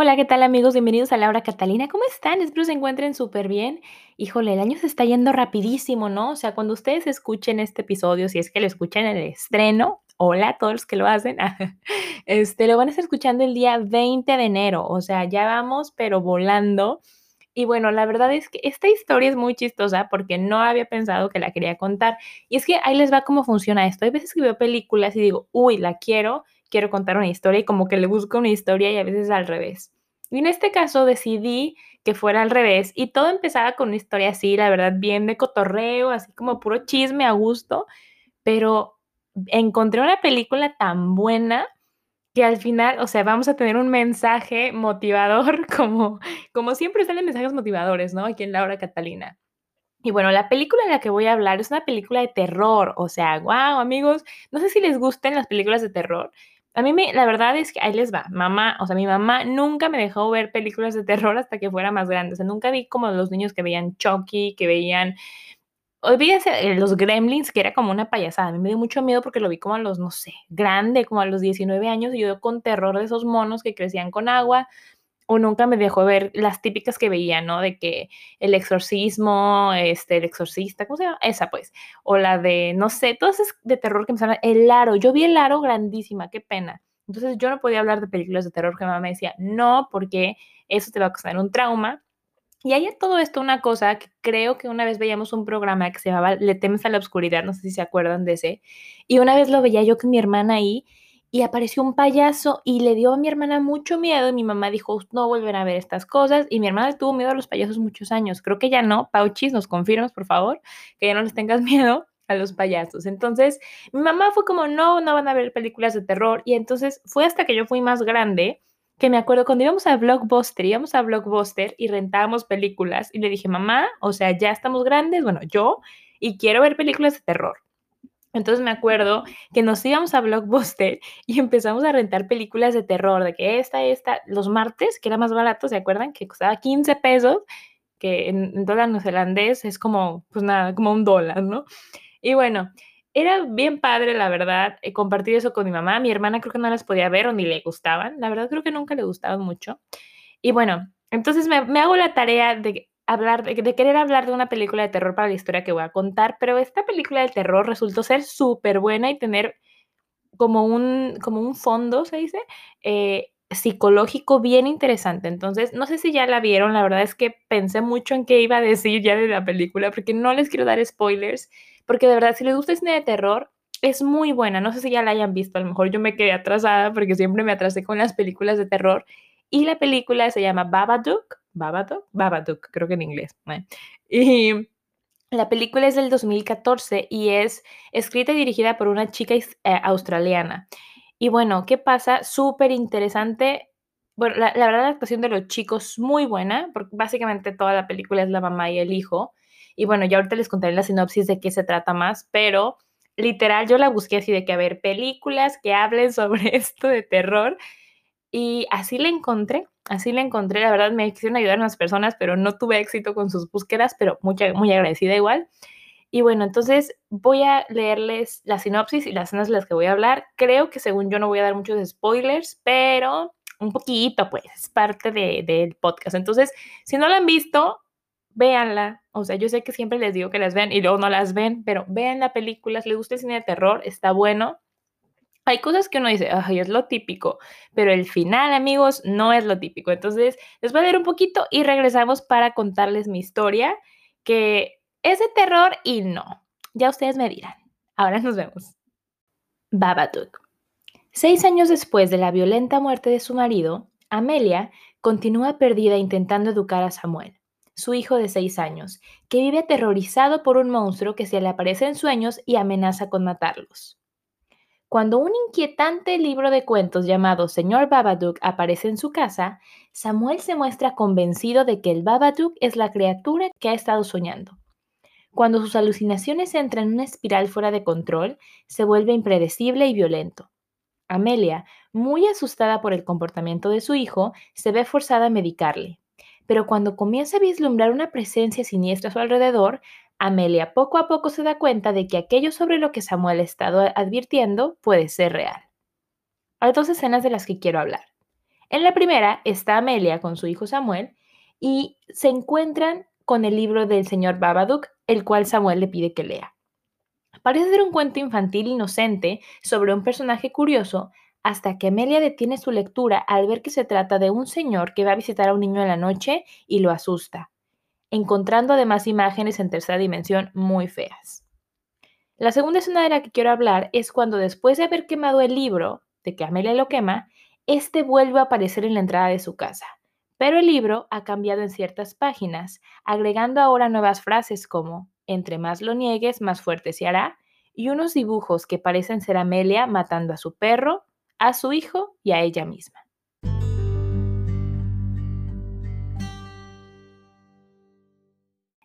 Hola, ¿qué tal amigos? Bienvenidos a Laura Catalina. ¿Cómo están? Espero se encuentren súper bien. Híjole, el año se está yendo rapidísimo, ¿no? O sea, cuando ustedes escuchen este episodio, si es que lo escuchan en el estreno, hola a todos los que lo hacen, este, lo van a estar escuchando el día 20 de enero. O sea, ya vamos, pero volando. Y bueno, la verdad es que esta historia es muy chistosa porque no había pensado que la quería contar. Y es que ahí les va cómo funciona esto. Hay veces que veo películas y digo, uy, la quiero quiero contar una historia y como que le busco una historia y a veces al revés. Y en este caso decidí que fuera al revés y todo empezaba con una historia así, la verdad, bien de cotorreo, así como puro chisme a gusto, pero encontré una película tan buena que al final, o sea, vamos a tener un mensaje motivador, como, como siempre salen mensajes motivadores, ¿no? Aquí en Laura Catalina. Y bueno, la película de la que voy a hablar es una película de terror, o sea, wow, amigos, no sé si les gusten las películas de terror, a mí me, la verdad es que ahí les va, mamá, o sea, mi mamá nunca me dejó ver películas de terror hasta que fuera más grande, o sea, nunca vi como los niños que veían Chucky, que veían, olvídense, eh, los Gremlins, que era como una payasada, a mí me dio mucho miedo porque lo vi como a los, no sé, grande, como a los 19 años, y yo con terror de esos monos que crecían con agua, o nunca me dejó ver las típicas que veía, ¿no? De que el exorcismo, este, el exorcista, ¿cómo se llama? Esa pues. O la de, no sé, todas esas de terror que me salen. El aro, yo vi el aro grandísima, qué pena. Entonces yo no podía hablar de películas de terror que mamá me decía, no, porque eso te va a causar un trauma. Y hay todo esto una cosa que creo que una vez veíamos un programa que se llamaba Le temes a la oscuridad, no sé si se acuerdan de ese. Y una vez lo veía yo con mi hermana ahí y apareció un payaso y le dio a mi hermana mucho miedo y mi mamá dijo, no volverá a ver estas cosas y mi hermana tuvo miedo a los payasos muchos años. Creo que ya no, Pauchis, nos confirmas, por favor, que ya no les tengas miedo a los payasos. Entonces, mi mamá fue como, no, no van a ver películas de terror y entonces fue hasta que yo fui más grande que me acuerdo cuando íbamos a Blockbuster, íbamos a Blockbuster y rentábamos películas y le dije, mamá, o sea, ya estamos grandes, bueno, yo, y quiero ver películas de terror. Entonces me acuerdo que nos íbamos a Blockbuster y empezamos a rentar películas de terror, de que esta, esta, los martes, que era más barato, ¿se acuerdan? Que costaba 15 pesos, que en, dólar neozelandés es como, pues nada, como un dólar, ¿no? Y bueno, era bien padre, la verdad, eh, compartir eso con mi mamá. Mi hermana creo que no las podía ver o ni le gustaban. La verdad creo que nunca le gustaban mucho. Y bueno, entonces me, me hago la tarea de de, querer hablar de una película de terror para la historia que voy a contar, pero esta película de terror resultó ser súper buena y tener como un, como un fondo, se dice, eh, psicológico bien interesante. Entonces, no sé si ya la vieron, la verdad es que pensé mucho en qué iba a decir ya de la película, porque no les quiero dar spoilers, porque de verdad, si les gusta el cine de terror, es muy buena. No sé si ya la hayan visto, a lo mejor yo me quedé atrasada porque siempre me atrasé con las películas de terror. Y la película se llama Babadook Babadook, Babadook, creo que en inglés. Y la película es del 2014 y es escrita y dirigida por una chica eh, australiana. Y bueno, ¿qué pasa? Súper interesante. Bueno, la, la, verdad la actuación de los chicos muy buena, porque básicamente toda la película es la mamá y el hijo. Y bueno, ya ahorita les contaré la sinopsis de qué se trata más, pero literal yo la busqué así de que a ver películas que hablen sobre esto de terror y así la encontré, así la encontré. La verdad me quisieron ayudar unas personas, pero no tuve éxito con sus búsquedas, pero mucha, muy agradecida igual. Y bueno, entonces voy a leerles la sinopsis y las escenas de las que voy a hablar. Creo que según yo no voy a dar muchos spoilers, pero un poquito, pues, es parte del podcast. Entonces, si no la han visto, véanla. O sea, yo sé que siempre les digo que las vean y luego no las ven, pero vean la película. Si les gusta el cine de terror, está bueno. Hay cosas que uno dice, ay, es lo típico, pero el final, amigos, no es lo típico. Entonces, les voy a leer un poquito y regresamos para contarles mi historia, que es de terror y no. Ya ustedes me dirán. Ahora nos vemos. Babadook. Seis años después de la violenta muerte de su marido, Amelia continúa perdida intentando educar a Samuel, su hijo de seis años, que vive aterrorizado por un monstruo que se le aparece en sueños y amenaza con matarlos. Cuando un inquietante libro de cuentos llamado Señor Babadook aparece en su casa, Samuel se muestra convencido de que el Babadook es la criatura que ha estado soñando. Cuando sus alucinaciones entran en una espiral fuera de control, se vuelve impredecible y violento. Amelia, muy asustada por el comportamiento de su hijo, se ve forzada a medicarle. Pero cuando comienza a vislumbrar una presencia siniestra a su alrededor, Amelia poco a poco se da cuenta de que aquello sobre lo que Samuel ha estado advirtiendo puede ser real. Hay dos escenas de las que quiero hablar. En la primera está Amelia con su hijo Samuel y se encuentran con el libro del señor Babadook, el cual Samuel le pide que lea. Parece ser un cuento infantil inocente sobre un personaje curioso hasta que Amelia detiene su lectura al ver que se trata de un señor que va a visitar a un niño en la noche y lo asusta encontrando además imágenes en tercera dimensión muy feas. La segunda escena de la que quiero hablar es cuando después de haber quemado el libro, de que Amelia lo quema, este vuelve a aparecer en la entrada de su casa. Pero el libro ha cambiado en ciertas páginas, agregando ahora nuevas frases como entre más lo niegues, más fuerte se hará, y unos dibujos que parecen ser Amelia matando a su perro, a su hijo y a ella misma.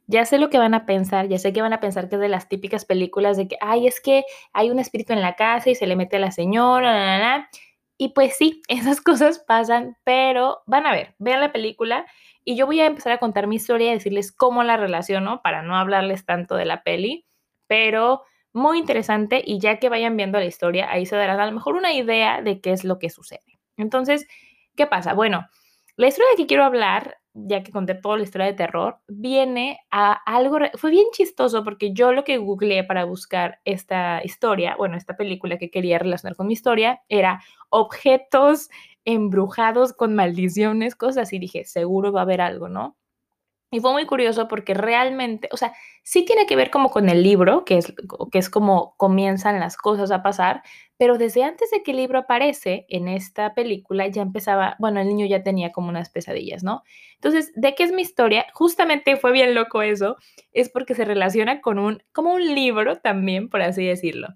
Ya sé lo que van a pensar, ya sé que van a pensar que es de las típicas películas de que, ay, es que hay un espíritu en la casa y se le mete a la señora, y pues sí, esas cosas pasan, pero van a ver, vean la película y yo voy a empezar a contar mi historia y decirles cómo la relaciono para no hablarles tanto de la peli, pero muy interesante y ya que vayan viendo la historia, ahí se darán a lo mejor una idea de qué es lo que sucede. Entonces, ¿qué pasa? Bueno, la historia de que quiero hablar ya que conté toda la historia de terror, viene a algo, fue bien chistoso porque yo lo que googleé para buscar esta historia, bueno, esta película que quería relacionar con mi historia, era objetos embrujados con maldiciones, cosas así, dije, seguro va a haber algo, ¿no? Y fue muy curioso porque realmente, o sea, sí tiene que ver como con el libro, que es, que es como comienzan las cosas a pasar, pero desde antes de que el libro aparece en esta película ya empezaba, bueno, el niño ya tenía como unas pesadillas, ¿no? Entonces, ¿de qué es mi historia? Justamente fue bien loco eso, es porque se relaciona con un, como un libro también, por así decirlo.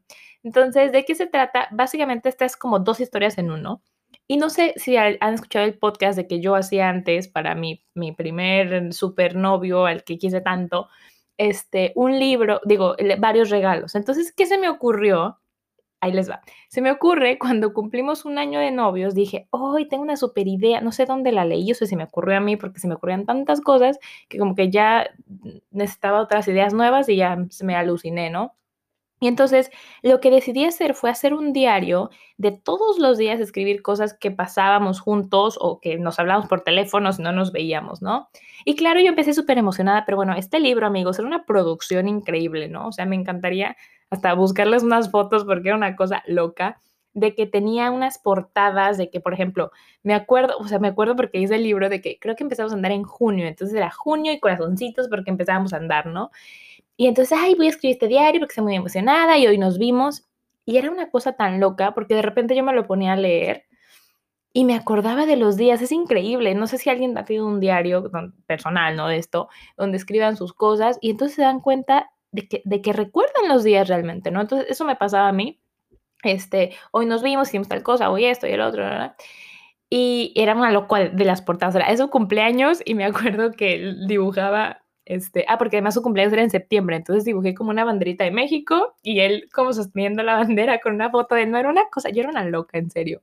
Entonces, ¿de qué se trata? Básicamente, esta es como dos historias en uno. Y no sé si han escuchado el podcast de que yo hacía antes para mi, mi primer supernovio, al que quise tanto, este, un libro, digo, varios regalos. Entonces, ¿qué se me ocurrió? Ahí les va. Se me ocurre cuando cumplimos un año de novios, dije, hoy tengo una super idea, no sé dónde la leí, o sea, se me ocurrió a mí porque se me ocurrían tantas cosas que como que ya necesitaba otras ideas nuevas y ya me aluciné, ¿no? Y entonces lo que decidí hacer fue hacer un diario de todos los días escribir cosas que pasábamos juntos o que nos hablábamos por teléfono si no nos veíamos, ¿no? Y claro, yo empecé súper emocionada, pero bueno, este libro, amigos, era una producción increíble, ¿no? O sea, me encantaría hasta buscarles unas fotos porque era una cosa loca de que tenía unas portadas de que, por ejemplo, me acuerdo, o sea, me acuerdo porque hice el libro de que creo que empezamos a andar en junio, entonces era junio y corazoncitos porque empezábamos a andar, ¿no? Y entonces, ay, voy a escribir este diario porque estoy muy emocionada y hoy nos vimos. Y era una cosa tan loca porque de repente yo me lo ponía a leer y me acordaba de los días. Es increíble. No sé si alguien ha tenido un diario personal, ¿no? De esto, donde escriban sus cosas y entonces se dan cuenta de que, de que recuerdan los días realmente, ¿no? Entonces, eso me pasaba a mí. Este, hoy nos vimos, hicimos tal cosa, hoy esto y el otro, ¿verdad? Y era una loca de las portadas. Era su cumpleaños y me acuerdo que dibujaba este, ah, porque además su cumpleaños era en septiembre, entonces dibujé como una banderita de México y él como sosteniendo la bandera con una foto de él. No era una cosa, yo era una loca, en serio.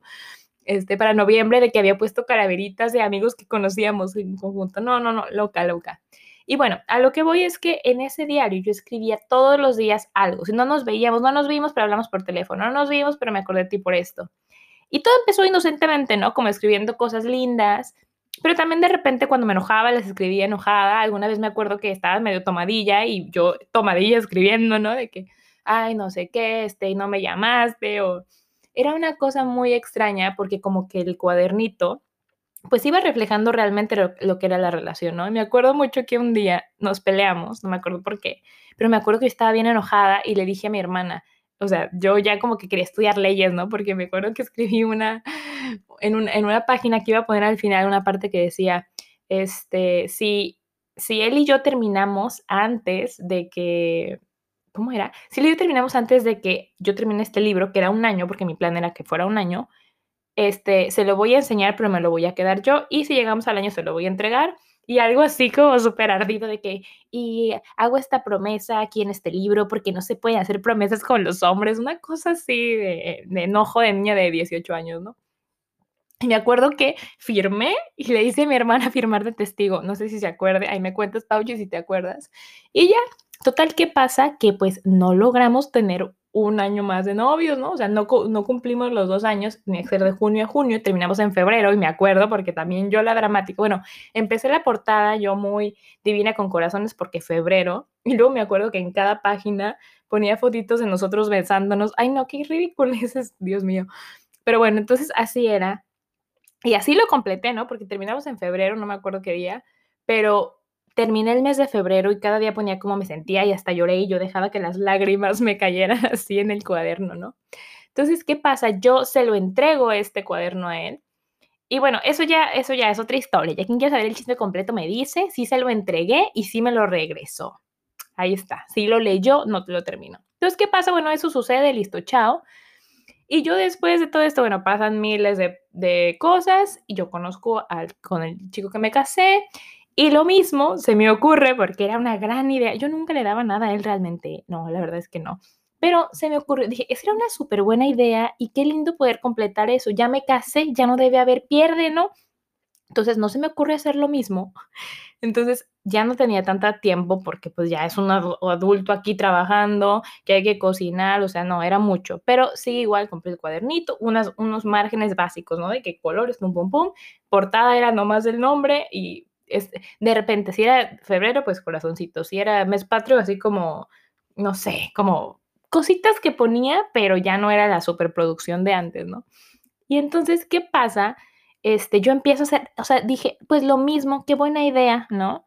Este, para noviembre de que había puesto calaveritas de amigos que conocíamos en conjunto. No, no, no, loca, loca. Y bueno, a lo que voy es que en ese diario yo escribía todos los días algo. Si no nos veíamos, no nos vimos, pero hablamos por teléfono. No nos vimos, pero me acordé de ti por esto. Y todo empezó inocentemente, ¿no? Como escribiendo cosas lindas, pero también de repente cuando me enojaba, les escribía enojada. Alguna vez me acuerdo que estaba medio tomadilla y yo tomadilla escribiendo, ¿no? De que, ay, no sé qué, este, y no me llamaste, o... Era una cosa muy extraña porque como que el cuadernito, pues iba reflejando realmente lo, que era la relación, ¿no? Me acuerdo mucho que un día nos peleamos, no me acuerdo por qué, pero me acuerdo que estaba bien enojada y le dije a mi hermana, o sea, yo ya como que quería estudiar leyes, ¿no? Porque me acuerdo que escribí una, en, una página que iba a poner al final una parte que decía, este, si, si él y yo terminamos antes de que ¿cómo era? Si lo terminamos antes de que yo termine este libro, que era un año, porque mi plan era que fuera un año, este, se lo voy a enseñar, pero me lo voy a quedar yo, y si llegamos al año se lo voy a entregar, y algo así como súper ardido de que, y hago esta promesa aquí en este libro porque no se pueden hacer promesas con los hombres, una cosa así de, enojo de niña de 18 años, ¿no? Y me acuerdo que firmé y le hice a mi hermana firmar de testigo. No sé si se acuerde. Ahí me cuentas, Pauchi, si te acuerdas. Y ya, total, ¿qué pasa? Que pues no logramos tener un año más de novios, ¿no? O sea, no, no cumplimos los dos años, ni ser de junio a junio, terminamos en febrero y me acuerdo porque también yo la dramática, bueno, empecé la portada yo muy divina con corazones porque febrero y luego me acuerdo que en cada página ponía fotitos de nosotros besándonos. Ay, no, qué ridículo es, Dios mío. Pero bueno, entonces así era. Y así lo completé, ¿no? Porque terminamos en febrero, no me acuerdo qué día, pero terminé el mes de febrero y cada día ponía cómo me sentía y hasta lloré y yo dejaba que las lágrimas me cayeran así en el cuaderno, ¿no? Entonces, ¿qué pasa? Yo se lo entrego este cuaderno a él. Y bueno, eso ya, eso ya es otra historia. Ya quien quiera saber el chiste completo me dice, sí se lo entregué y sí me lo regresó. Ahí está. Si lo leyó, no te lo termino. Entonces, ¿qué pasa? Bueno, eso sucede, listo, chao. Y yo después de todo esto, bueno, pasan miles de, cosas y yo conozco al, con el chico que me casé y lo mismo se me ocurre porque era una gran idea. Yo nunca le daba nada a él realmente, no, la verdad es que no. Pero se me ocurrió, dije, esa era una súper buena idea y qué lindo poder completar eso. Ya me casé, ya no debe haber pierde, ¿no? Entonces no se me ocurre hacer lo mismo. Entonces ya no tenía tanta tiempo porque pues ya es un adulto aquí trabajando, que hay que cocinar, o sea, no, era mucho. Pero sí, igual compré el cuadernito, unas, unos márgenes básicos, ¿no? De qué colores, pum, pum, pum. Portada era nomás el nombre y es, de repente, si era febrero, pues corazoncito. Si era mes patrio, así como, no sé, como cositas que ponía, pero ya no era la superproducción de antes, ¿no? Y entonces, ¿qué pasa? Este, yo empiezo a hacer, o sea, dije, pues lo mismo, qué buena idea, ¿no?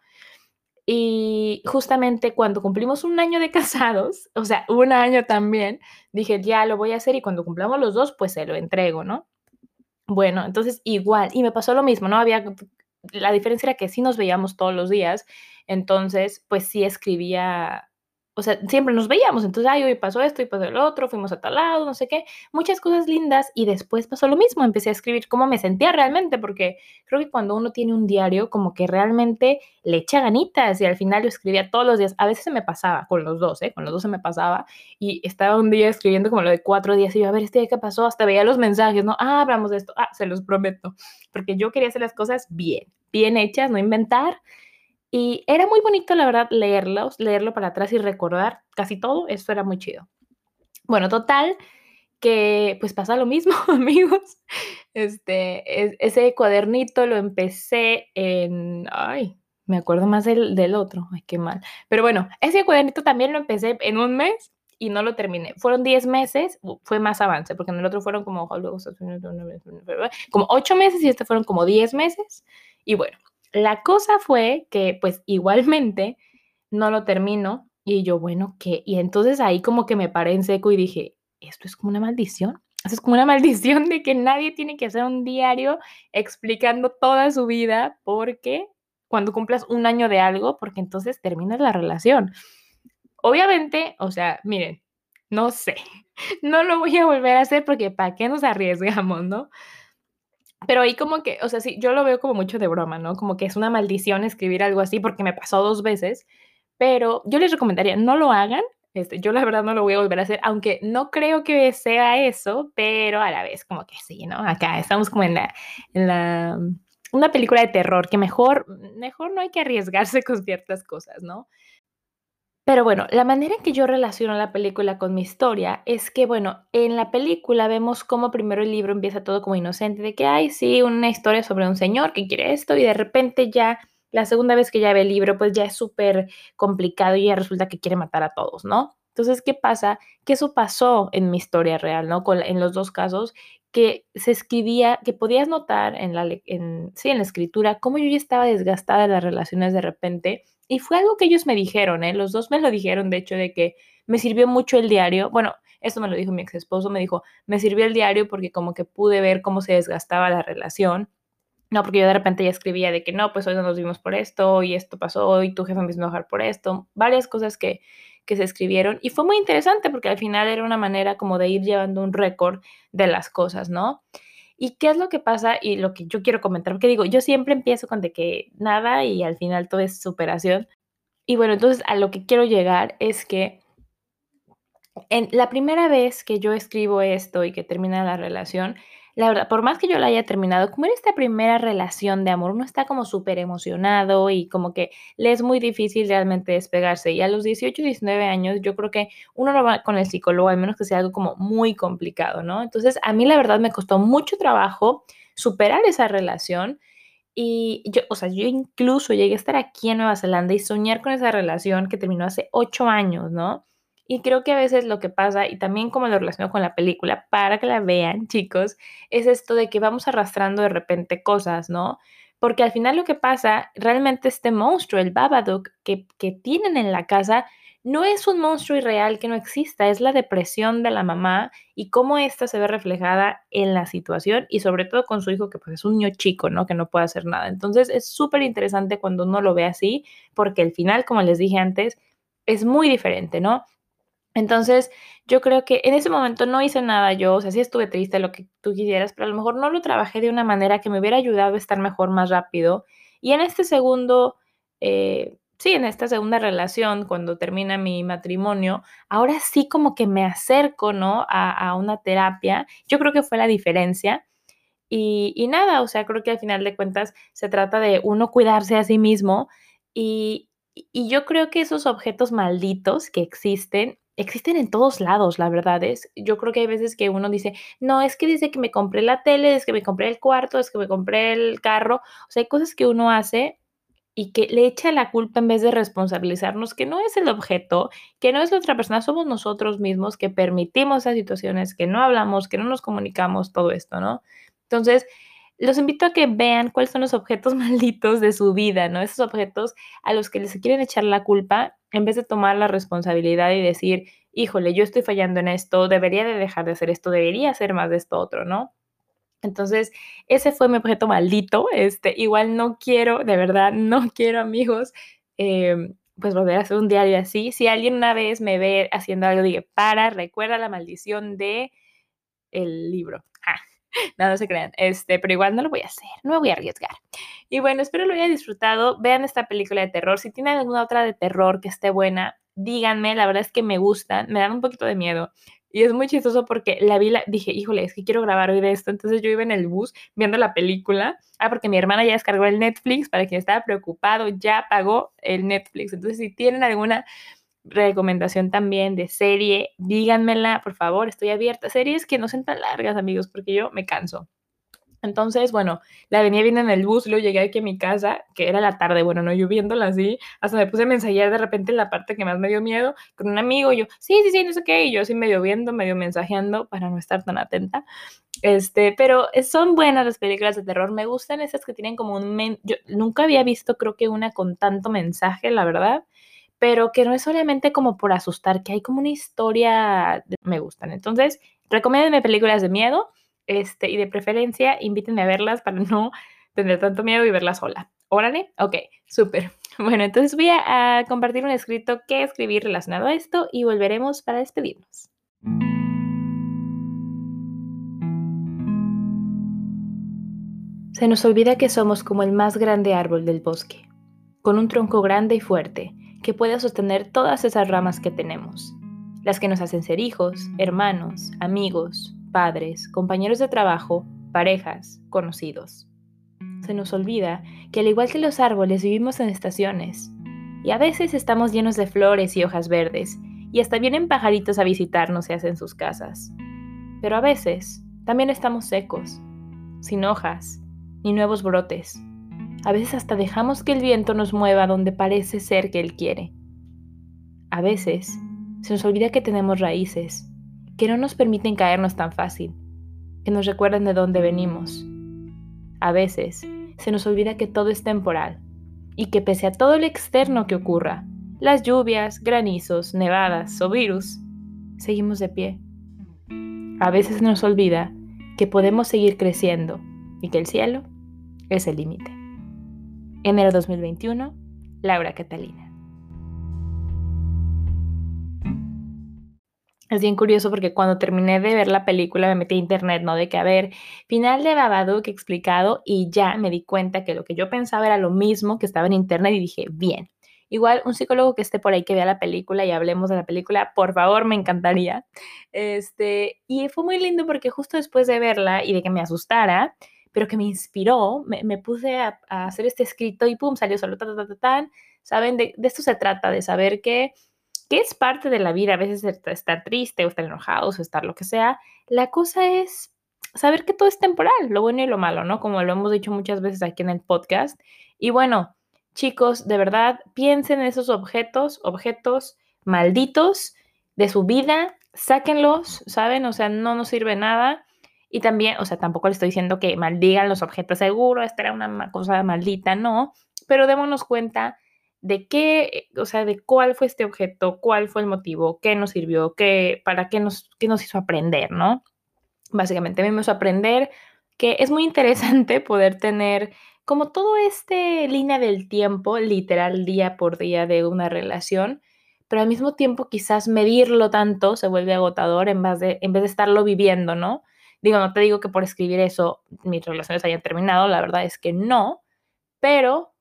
Y justamente cuando cumplimos un año de casados, o sea, un año también, dije, ya lo voy a hacer y cuando cumplamos los dos, pues se lo entrego, ¿no? Bueno, entonces igual, y me pasó lo mismo, ¿no? Había, la diferencia era que sí nos veíamos todos los días, entonces, pues sí escribía o sea, siempre nos veíamos, entonces, ay, hoy pasó esto y pasó el otro, fuimos a tal lado, no sé qué, muchas cosas lindas y después pasó lo mismo, empecé a escribir cómo me sentía realmente, porque creo que cuando uno tiene un diario, como que realmente le echa ganitas y al final lo escribía todos los días, a veces se me pasaba, con los dos, ¿eh? Con los dos se me pasaba y estaba un día escribiendo como lo de cuatro días y yo, a ver, este día qué pasó, hasta veía los mensajes, ¿no? Ah, hablamos de esto, ah, se los prometo, porque yo quería hacer las cosas bien, bien hechas, no inventar y era muy bonito, la verdad, leerlos, leerlo para atrás y recordar casi todo. Eso era muy chido. Bueno, total, que pues pasa lo mismo, amigos. Este, ese cuadernito lo empecé en, ay, me acuerdo más del, del, otro, ay, qué mal. Pero bueno, ese cuadernito también lo empecé en un mes y no lo terminé. Fueron 10 meses, fue más avance, porque en el otro fueron como, como 8 meses y este fueron como 10 meses. Y bueno, la cosa fue que pues igualmente no lo termino y yo, bueno, ¿qué? Y entonces ahí como que me paré en seco y dije, esto es como una maldición. Eso es como una maldición de que nadie tiene que hacer un diario explicando toda su vida porque cuando cumplas un año de algo, porque entonces terminas la relación. Obviamente, o sea, miren, no sé, no lo voy a volver a hacer porque ¿para qué nos arriesgamos, no? Pero ahí como que, o sea, sí, yo lo veo como mucho de broma, ¿no? Como que es una maldición escribir algo así porque me pasó dos veces, pero yo les recomendaría, no lo hagan. Este, yo la verdad no lo voy a volver a hacer, aunque no creo que sea eso, pero a la vez como que sí, ¿no? Acá estamos como en la, en la, una película de terror, que mejor, mejor no hay que arriesgarse con ciertas cosas, ¿no? Pero bueno, la manera en que yo relaciono la película con mi historia es que, bueno, en la película vemos cómo primero el libro empieza todo como inocente, de que hay, sí, una historia sobre un señor que quiere esto y de repente ya, la segunda vez que ya ve el libro, pues ya es súper complicado y ya resulta que quiere matar a todos, ¿no? Entonces, ¿qué pasa? Que eso pasó en mi historia real, ¿no? Con, en los dos casos, que se escribía, que podías notar en la, en, sí, en la escritura, cómo yo ya estaba desgastada de las relaciones de repente y fue algo que ellos me dijeron, ¿eh? Los dos me lo dijeron, de hecho, de que me sirvió mucho el diario. Bueno, esto me lo dijo mi ex esposo, me dijo, me sirvió el diario porque como que pude ver cómo se desgastaba la relación. No, porque yo de repente ya escribía de que no, pues hoy no nos vimos por esto, y esto pasó, y tu jefe me hizo enojar por esto. Varias cosas que, que se escribieron y fue muy interesante porque al final era una manera como de ir llevando un récord de las cosas, ¿no? ¿Y qué es lo que pasa? Y lo que yo quiero comentar, porque digo, yo siempre empiezo con de que nada y al final todo es superación. Y bueno, entonces a lo que quiero llegar es que en la primera vez que yo escribo esto y que termina la relación, la verdad, por más que yo la haya terminado, como en esta primera relación de amor, uno está como súper emocionado y como que le es muy difícil realmente despegarse. Y a los 18, 19 años, yo creo que uno no va con el psicólogo, al menos que sea algo como muy complicado, ¿no? Entonces, a mí la verdad me costó mucho trabajo superar esa relación. Y yo, o sea, yo incluso llegué a estar aquí en Nueva Zelanda y soñar con esa relación que terminó hace ocho años, ¿no? Y creo que a veces lo que pasa, y también como lo relaciono con la película, para que la vean, chicos, es esto de que vamos arrastrando de repente cosas, ¿no? Porque al final lo que pasa, realmente este monstruo, el Babadook, que, que tienen en la casa, no es un monstruo irreal que no exista, es la depresión de la mamá y cómo ésta se ve reflejada en la situación y sobre todo con su hijo que pues es un niño chico, ¿no? Que no puede hacer nada. Entonces es súper interesante cuando uno lo ve así, porque el final, como les dije antes, es muy diferente, ¿no? Entonces, yo creo que en ese momento no hice nada yo, o sea, sí estuve triste, lo que tú quisieras, pero a lo mejor no lo trabajé de una manera que me hubiera ayudado a estar mejor más rápido. Y en este segundo, eh, sí, en esta segunda relación, cuando termina mi matrimonio, ahora sí como que me acerco, ¿no? A, una terapia. Yo creo que fue la diferencia. Y, nada, o sea, creo que al final de cuentas se trata de uno cuidarse a sí mismo y yo creo que esos objetos malditos que existen existen en todos lados, la verdad es. Yo creo que hay veces que uno dice, no, es que dice que me compré la tele, es que me compré el cuarto, es que me compré el carro. O sea, hay cosas que uno hace y que le echa la culpa en vez de responsabilizarnos, que no es el objeto, que no es la otra persona, somos nosotros mismos que permitimos esas situaciones, que no hablamos, que no nos comunicamos, todo esto, ¿no? Entonces, los invito a que vean cuáles son los objetos malditos de su vida, ¿no? Esos objetos a los que les quieren echar la culpa en vez de tomar la responsabilidad y decir, híjole, yo estoy fallando en esto, debería de dejar de hacer esto, debería hacer más de esto otro, ¿no? Entonces, ese fue mi objeto maldito. Este, igual no quiero, de verdad, no quiero, amigos, em, pues volver a hacer un diario así. Si alguien una vez me ve haciendo algo, diga, para, recuerda la maldición de el libro. Ah, no, no se crean. Este, pero igual no lo voy a hacer, no me voy a arriesgar. Y bueno, espero lo hayan disfrutado. Vean esta película de terror. Si tienen alguna otra de terror que esté buena, díganme. La verdad es que me gustan, me dan un poquito de miedo. Y es muy chistoso porque la vi, la, dije, híjole, es que quiero grabar hoy de esto. Entonces yo iba en el bus viendo la película. Ah, porque mi hermana ya descargó el Netflix, para quien estaba preocupado, ya pagó el Netflix. Entonces, si tienen alguna recomendación también de serie, díganmela, por favor, estoy abierta. Series que no sean tan largas, amigos, porque yo me canso. Entonces, bueno, la venía viendo en el bus, luego llegué aquí a mi casa, que era la tarde, bueno, no lloviéndola así, hasta me puse a mensajear de repente la parte que más me dio miedo con un amigo, yo, sí, sí, sí, no sé qué, y yo así medio viendo, medio mensajeando para no estar tan atenta. Este, pero son buenas las películas de terror, me gustan esas que tienen como un... yo nunca había visto, creo que una con tanto mensaje, la verdad pero que no es solamente como por asustar, que hay como una historia, me gustan. Entonces, recomiéndenme películas de miedo, este, y de preferencia, invítenme a verlas para no tener tanto miedo y verlas sola. ¿Órale? Ok, súper. Bueno, entonces voy a, a compartir un escrito que escribí relacionado a esto y volveremos para despedirnos. Se nos olvida que somos como el más grande árbol del bosque, con un tronco grande y fuerte, que pueda sostener todas esas ramas que tenemos, las que nos hacen ser hijos, hermanos, amigos, padres, compañeros de trabajo, parejas, conocidos. Se nos olvida que al igual que los árboles vivimos en estaciones, y a veces estamos llenos de flores y hojas verdes, y hasta vienen pajaritos a visitarnos y hacen sus casas. Pero a veces también estamos secos, sin hojas, ni nuevos brotes, a veces hasta dejamos que el viento nos mueva donde parece ser que él quiere. A veces se nos olvida que tenemos raíces, que no nos permiten caernos tan fácil, que nos recuerdan de dónde venimos. A veces se nos olvida que todo es temporal y que pese a todo el externo que ocurra, las lluvias, granizos, nevadas o virus, seguimos de pie. A veces nos olvida que podemos seguir creciendo y que el cielo es el límite. Enero 2021, Laura Catalina. es bien curioso porque cuando terminé de ver la película me metí a internet, ¿no? De que, a ver, final de Babadook explicado y ya me di cuenta que lo que yo pensaba era lo mismo que estaba en internet y dije, bien. Igual un psicólogo que esté por ahí que vea la película y hablemos de la película, por favor, me encantaría. Este, y fue muy lindo porque justo después de verla y de que me asustara, pero que me inspiró, me, puse a, hacer este escrito y pum, salió solo, ta, ta, ta, ta, ¿Saben? De, esto se trata, de saber que que es parte de la vida, a veces estar triste o estar enojado o estar lo que sea. La cosa es saber que todo es temporal, lo bueno y lo malo, ¿no? Como lo hemos dicho muchas veces aquí en el podcast. Y bueno, chicos, de verdad, piensen en esos objetos, objetos malditos de su vida, sáquenlos, ¿saben? O sea, no nos sirve nada. Y también, o sea, tampoco le estoy diciendo que maldigan los objetos, seguro, esta era una cosa maldita, no, pero démonos cuenta de qué, o sea, de cuál fue este objeto, cuál fue el motivo, qué nos sirvió, qué, para qué nos, qué nos hizo aprender, ¿no? Básicamente me hizo aprender que es muy interesante poder tener como todo este línea del tiempo, literal día por día de una relación, pero al mismo tiempo quizás medirlo tanto se vuelve agotador en vez de, en vez de estarlo viviendo, ¿no? Digo, no te digo que por escribir eso mis relaciones hayan terminado, la verdad es que no, pero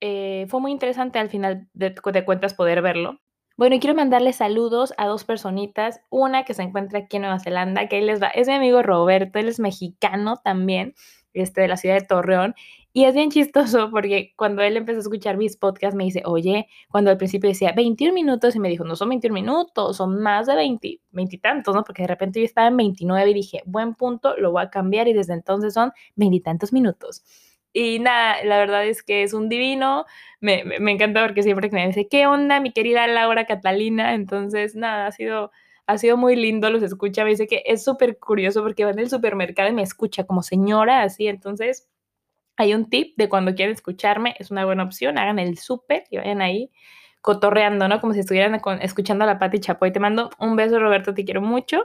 eh, fue muy interesante al final de, cuentas poder verlo. Bueno, y quiero mandarle saludos a dos personitas. Una que se encuentra aquí en Nueva Zelanda, que él les va, es mi amigo Roberto, él es mexicano también, este, de la ciudad de Torreón. Y es bien chistoso porque cuando él empezó a escuchar mis podcasts me dice, oye, cuando al principio decía 21 minutos y me dijo, no son 21 minutos, son más de 20, 20 y tantos, ¿no? Porque de repente yo estaba en 29 y dije, buen punto, lo voy a cambiar y desde entonces son 20 y tantos minutos. Y nada, la verdad es que es un divino. Me, me, encanta porque siempre me dice, ¿qué onda, mi querida Laura Catalina? Entonces, nada, ha sido, ha sido muy lindo, los escucha. Me dice que es súper curioso porque va en el supermercado y me escucha como señora, así. Entonces, hay un tip de cuando quieren escucharme, es una buena opción. Hagan el súper y vayan ahí cotorreando, ¿no? Como si estuvieran escuchando a la Pati Chapoy. Te mando un beso, Roberto, te quiero mucho.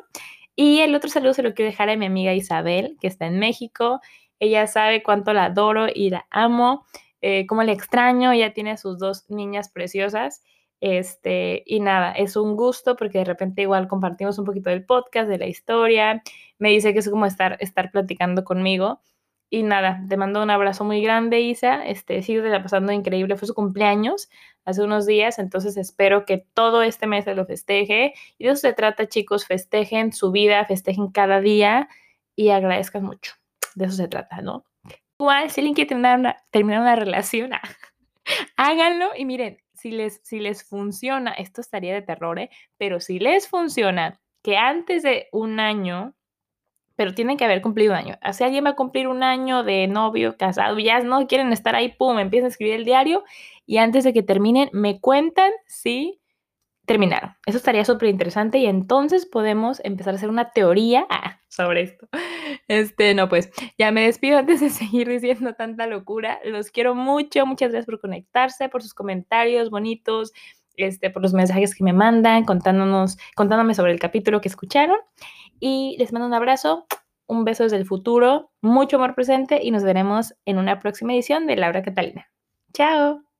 Y el otro saludo se lo quiero dejar a mi amiga Isabel, que está en México. Ella sabe cuánto la adoro y la amo, eh, cómo la extraño. Ella tiene sus dos niñas preciosas. Este, y nada, es un gusto porque de repente igual compartimos un poquito del podcast, de la historia. Me dice que es como estar, estar platicando conmigo. Y nada, te mando un abrazo muy grande, Isa. Este, sigue pasando increíble. Fue su cumpleaños hace unos días, entonces espero que todo este mes se lo festeje. Y de eso se trata, chicos. Festejen su vida, festejen cada día y agradezcan mucho de eso se trata, ¿no? Igual, si alguien quiere terminar una, terminar una relación, háganlo y miren, si les, si les funciona, esto estaría de terror, ¿eh? pero si les funciona que antes de un año, pero tienen que haber cumplido un año, si alguien va a cumplir un año de novio, casado, ya no quieren estar ahí, pum, empiezan a escribir el diario y antes de que terminen, me cuentan si terminaron. Eso estaría súper interesante y entonces podemos empezar a hacer una teoría ah, sobre esto. Este, no, pues ya me despido antes de seguir diciendo tanta locura. Los quiero mucho, muchas gracias por conectarse, por sus comentarios bonitos, este, por los mensajes que me mandan, contándonos, contándome sobre el capítulo que escucharon. Y les mando un abrazo, un beso desde el futuro, mucho amor presente y nos veremos en una próxima edición de Laura Catalina. Chao.